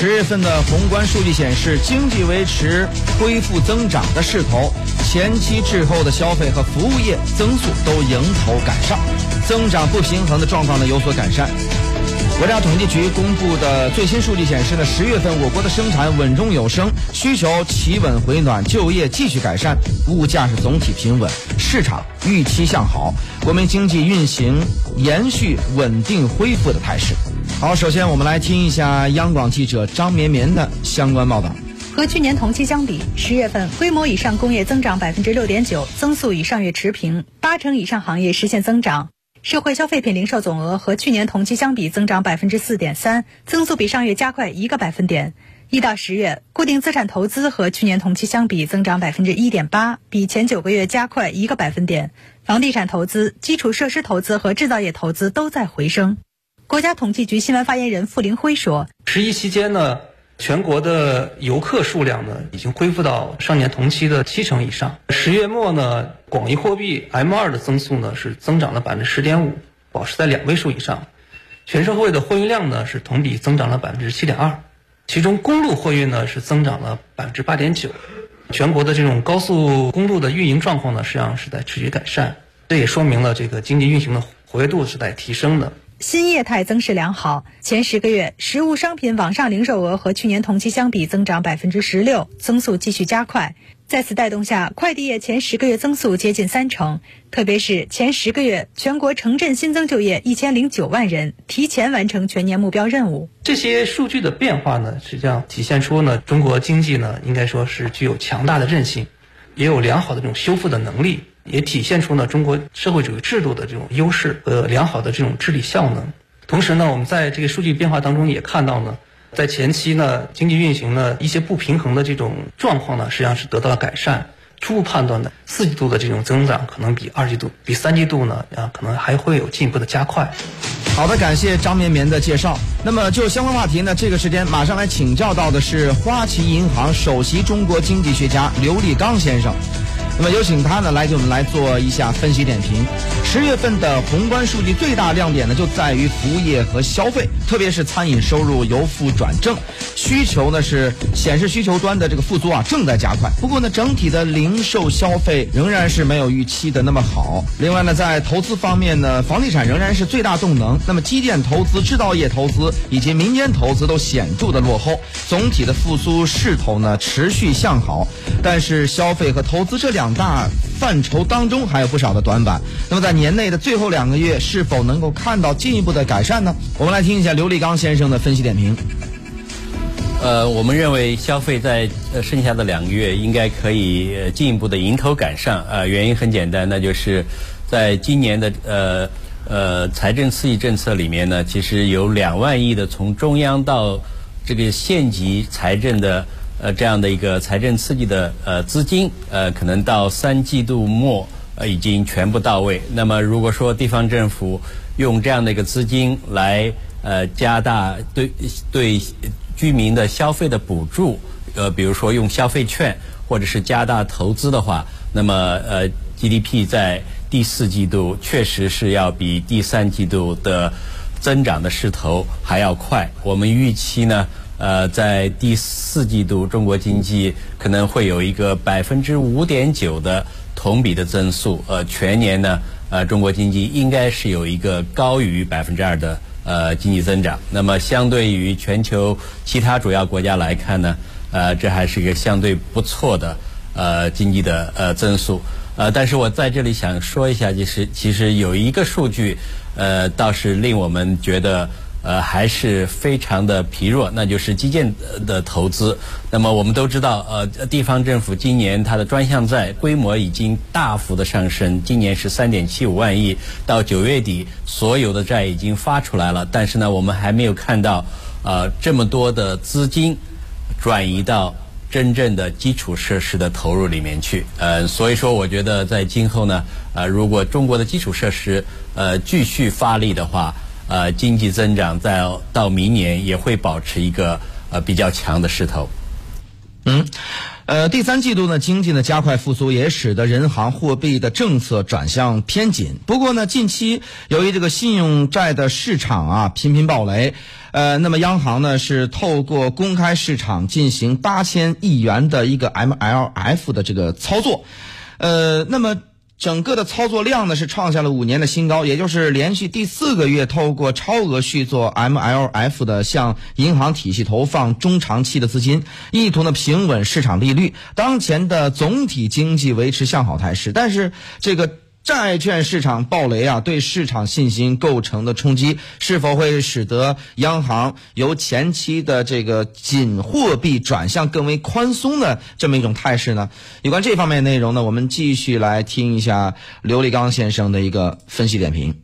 十月份的宏观数据显示，经济维持恢复增长的势头，前期滞后的消费和服务业增速都迎头赶上，增长不平衡的状况呢有所改善。国家统计局公布的最新数据显示呢，十月份我国的生产稳中有升，需求企稳回暖，就业继续改善，物价是总体平稳，市场预期向好，国民经济运行延续稳定恢复的态势。好，首先我们来听一下央广记者张绵绵的相关报道。和去年同期相比，十月份规模以上工业增长百分之六点九，增速与上月持平，八成以上行业实现增长。社会消费品零售总额和去年同期相比增长百分之四点三，增速比上月加快一个百分点。一到十月，固定资产投资和去年同期相比增长百分之一点八，比前九个月加快一个百分点。房地产投资、基础设施投资和制造业投资都在回升。国家统计局新闻发言人傅林辉说：“十一期间呢。”全国的游客数量呢，已经恢复到上年同期的七成以上。十月末呢，广义货币 M2 的增速呢是增长了百分之十点五，保持在两位数以上。全社会的货运量呢是同比增长了百分之七点二，其中公路货运呢是增长了百分之八点九。全国的这种高速公路的运营状况呢，实际上是在持续改善，这也说明了这个经济运行的活跃度是在提升的。新业态增势良好，前十个月实物商品网上零售额和去年同期相比增长百分之十六，增速继续加快。在此带动下，快递业前十个月增速接近三成，特别是前十个月全国城镇新增就业一千零九万人，提前完成全年目标任务。这些数据的变化呢，实际上体现出呢中国经济呢应该说是具有强大的韧性，也有良好的这种修复的能力。也体现出呢中国社会主义制度的这种优势和良好的这种治理效能。同时呢，我们在这个数据变化当中也看到呢，在前期呢经济运行呢一些不平衡的这种状况呢，实际上是得到了改善。初步判断呢，四季度的这种增长可能比二季度、比三季度呢啊可能还会有进一步的加快。好的，感谢张绵绵的介绍。那么就相关话题呢，这个时间马上来请教到的是花旗银行首席中国经济学家刘立刚先生。那么有请他呢来给我们来做一下分析点评。十月份的宏观数据最大亮点呢就在于服务业和消费，特别是餐饮收入由负转正，需求呢是显示需求端的这个复苏啊正在加快。不过呢整体的零售消费仍然是没有预期的那么好。另外呢在投资方面呢，房地产仍然是最大动能，那么基建投资、制造业投资以及民间投资都显著的落后。总体的复苏势头呢持续向好，但是消费和投资这两大范畴当中还有不少的短板。那么在年内的最后两个月，是否能够看到进一步的改善呢？我们来听一下刘立刚先生的分析点评。呃，我们认为消费在呃剩下的两个月应该可以进一步的迎头赶上。呃，原因很简单，那就是在今年的呃呃财政刺激政策里面呢，其实有两万亿的从中央到这个县级财政的。呃，这样的一个财政刺激的呃资金，呃，可能到三季度末呃已经全部到位。那么，如果说地方政府用这样的一个资金来呃加大对对居民的消费的补助，呃，比如说用消费券或者是加大投资的话，那么呃 GDP 在第四季度确实是要比第三季度的增长的势头还要快。我们预期呢。呃，在第四季度，中国经济可能会有一个百分之五点九的同比的增速。呃，全年呢，呃，中国经济应该是有一个高于百分之二的呃经济增长。那么，相对于全球其他主要国家来看呢，呃，这还是一个相对不错的呃经济的呃增速。呃，但是我在这里想说一下，就是其实有一个数据，呃，倒是令我们觉得。呃，还是非常的疲弱，那就是基建的投资。那么我们都知道，呃，地方政府今年它的专项债规模已经大幅的上升，今年是三点七五万亿，到九月底所有的债已经发出来了。但是呢，我们还没有看到，呃，这么多的资金转移到真正的基础设施的投入里面去。呃，所以说，我觉得在今后呢，呃，如果中国的基础设施呃继续发力的话，呃，经济增长在到明年也会保持一个呃比较强的势头。嗯，呃，第三季度呢，经济呢加快复苏，也使得人行货币的政策转向偏紧。不过呢，近期由于这个信用债的市场啊频频暴雷，呃，那么央行呢是透过公开市场进行八千亿元的一个 MLF 的这个操作，呃，那么。整个的操作量呢是创下了五年的新高，也就是连续第四个月透过超额续作 MLF 的向银行体系投放中长期的资金，意图呢平稳市场利率。当前的总体经济维持向好态势，但是这个。债券市场暴雷啊，对市场信心构成的冲击，是否会使得央行由前期的这个紧货币转向更为宽松的这么一种态势呢？有关这方面内容呢，我们继续来听一下刘立刚先生的一个分析点评。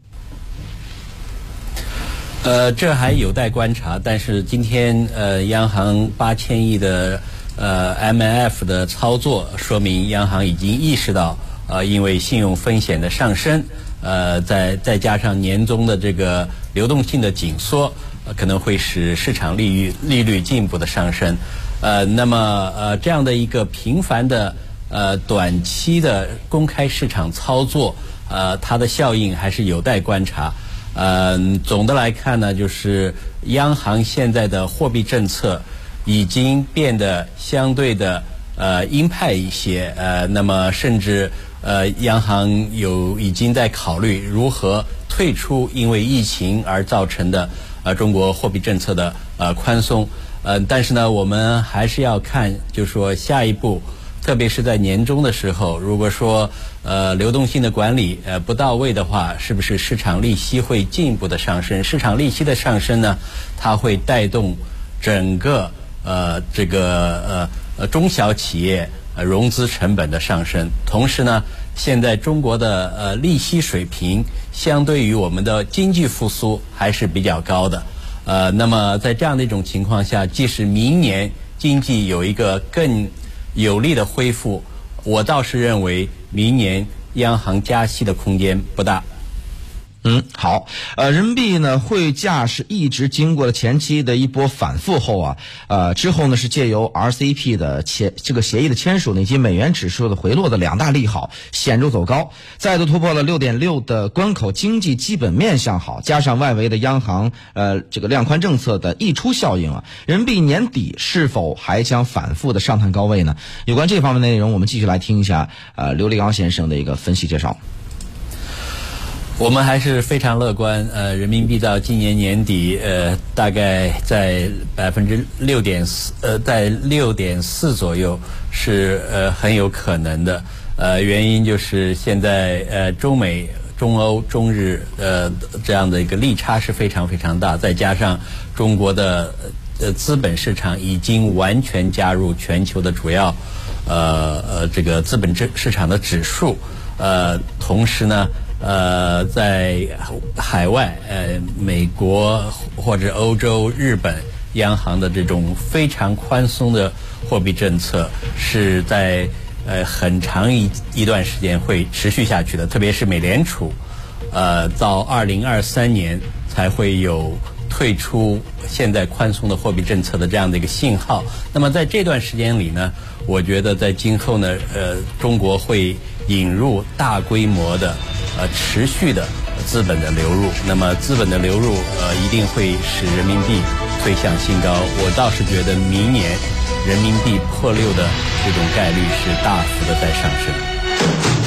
呃，这还有待观察，但是今天呃，央行八千亿的呃 M F 的操作，说明央行已经意识到。呃，因为信用风险的上升，呃，再再加上年终的这个流动性的紧缩，可能会使市场利率利率进一步的上升。呃，那么呃这样的一个频繁的呃短期的公开市场操作，呃，它的效应还是有待观察。呃，总的来看呢，就是央行现在的货币政策已经变得相对的呃鹰派一些。呃，那么甚至。呃，央行有已经在考虑如何退出因为疫情而造成的呃中国货币政策的呃宽松，呃，但是呢，我们还是要看，就是说下一步，特别是在年终的时候，如果说呃流动性的管理呃不到位的话，是不是市场利息会进一步的上升？市场利息的上升呢，它会带动整个呃这个呃呃中小企业。呃，融资成本的上升，同时呢，现在中国的呃利息水平相对于我们的经济复苏还是比较高的，呃，那么在这样的一种情况下，即使明年经济有一个更有力的恢复，我倒是认为明年央行加息的空间不大。嗯，好，呃，人民币呢汇价是一直经过了前期的一波反复后啊，呃，之后呢是借由 R C P 的签这个协议的签署以及美元指数的回落的两大利好，显著走高，再度突破了六点六的关口，经济基本面向好，加上外围的央行呃这个量宽政策的溢出效应啊，人民币年底是否还将反复的上探高位呢？有关这方面内容，我们继续来听一下呃刘立刚先生的一个分析介绍。我们还是非常乐观，呃，人民币到今年年底，呃，大概在百分之六点四，呃，在六点四左右是呃很有可能的，呃，原因就是现在呃中美、中欧、中日呃这样的一个利差是非常非常大，再加上中国的呃资本市场已经完全加入全球的主要呃呃这个资本市市场的指数，呃，同时呢。呃，在海外，呃，美国或者欧洲、日本央行的这种非常宽松的货币政策，是在呃很长一一段时间会持续下去的。特别是美联储，呃，到二零二三年才会有退出现在宽松的货币政策的这样的一个信号。那么在这段时间里呢，我觉得在今后呢，呃，中国会引入大规模的。呃，持续的资本的流入，那么资本的流入，呃，一定会使人民币推向新高。我倒是觉得明年人民币破六的这种概率是大幅的在上升。